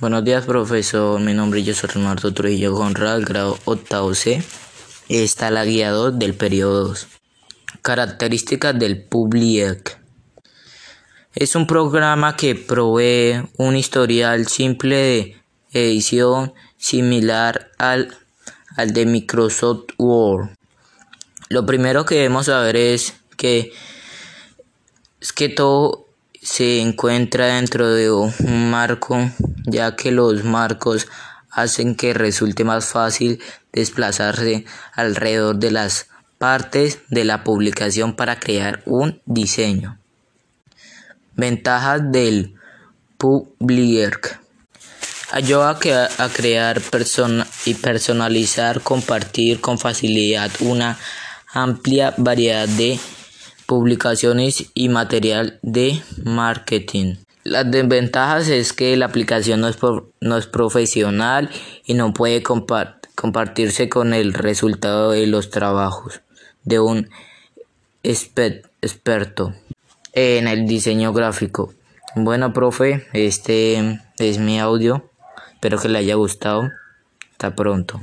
Buenos días, profesor. Mi nombre es José Trujillo Conrad, grado octavo C. Está la guía 2 del periodo 2. Características del Public. Es un programa que provee un historial simple de edición similar al, al de Microsoft Word. Lo primero que debemos saber es que, es que todo se encuentra dentro de un marco, ya que los marcos hacen que resulte más fácil desplazarse alrededor de las partes de la publicación para crear un diseño. Ventajas del Public. Ayuda a, crear y personalizar, compartir con facilidad una amplia variedad de publicaciones y material de marketing. Las desventajas es que la aplicación no es, no es profesional y no puede compartirse con el resultado de los trabajos de un experto en el diseño gráfico. Bueno, profe, este es mi audio. Espero que le haya gustado. Hasta pronto.